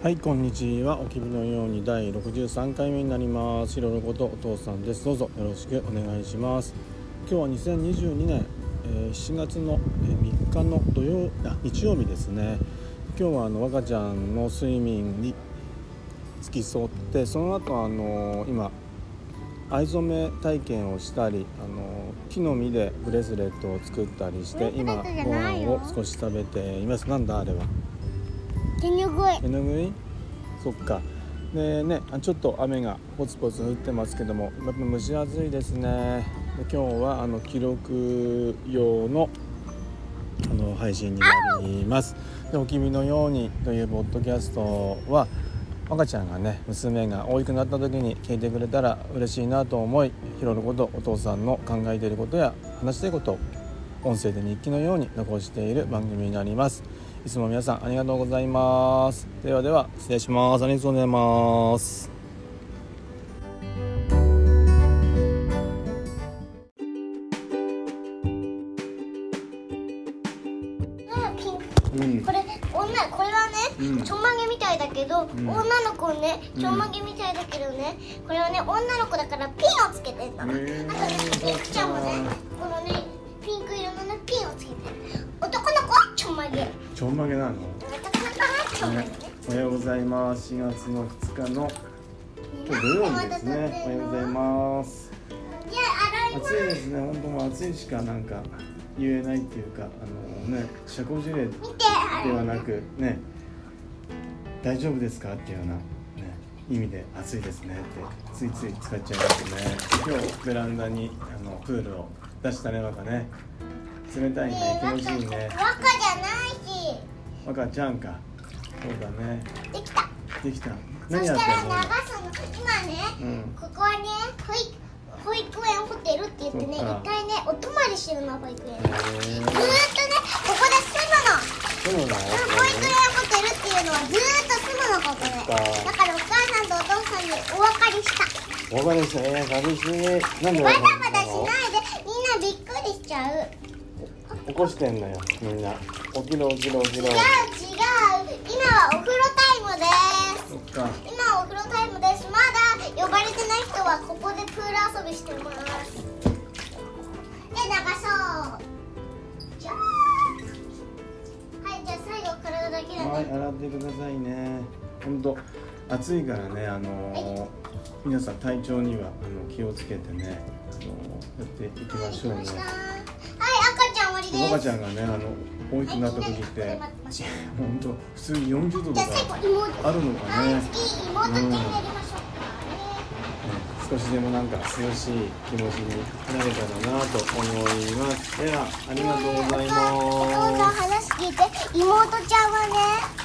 はいこんにちは。おきびのように第63回目になります。ひろのことお父さんです。どうぞよろしくお願いします。今日は2022年、えー、7月の3日の土曜あ日曜日ですね。今日はあの若ちゃんの睡眠に付き添ってその後あのー、今藍染め体験をしたりあの木の実でブレスレットを作ったりして今ご飯を少し食べています。なんだあれは？手ぬぐい。手ぬぐい？そっか。でねちょっと雨がポツポツ降ってますけどもやっぱ蒸し暑いですね。で今日はあの記録用のあの配信になります。でお君のようにというポッドキャストは赤ちゃんがね娘が大きくなった時に聞いてくれたら嬉しいなと思いひろることお父さんの考えていることや話したいことを音声で日記のように残している番組になります。いつも皆さんありがとうございます。ではでは失礼します。ありがとうございますうん、これ女これはね、うん、ちょんまげみたいだけど、うん、女の子ねちょんまげみたいだけどね、これはね女の子だからピンをつけてんの、あとねピンクちゃんもねこのねピンク色のねピンをつけてるまげ。ちょんまげなの、ね、おはようございます。4月の2日の今日土曜日ですね。おはようございます。暑いですね。本当も暑いしかなんか言えないっていうかあのね社交辞令ではなくね大丈夫ですかっていうような、ね、意味で暑いですねってついつい使っちゃいますね。今日ベランダにあのプールを出したね若ね冷たいね気持ちいいね。若じゃないし。若ちゃんか。そうだね。できた。できた。何やってんの？今ね、うん、ここはね保育保育園ホテルって言ってね一回ねお泊まりしてるの保育園。ずーっとねここで住むの。住むの？保育園ホテルっていうのはずーっと住むのここで。だからお母さんとお父さんにお別れした。お別れした。ね寂しい。なんでバタバタしないでみんなびっくりしちゃう起こしてんのよみんな。起きろ起きろ起きろ。違う違う今はお風呂タイムです。今はお風呂タイムです。まだ呼ばれてない人はここでプール遊びしてます。で流そう。じゃはいじゃあ最後体だけだね。はい洗ってくださいね。本当暑いからねあのーはい、皆さん体調にはあの気をつけてねあのー、やっていきましょうね赤ちゃんがねあの大きくなった時って本当普通に40度とかあるのかね、少しでもなんか涼しい気持ちになれたらなと思います。ではありがとうございます。お父さん話聞いて。妹ちゃんはね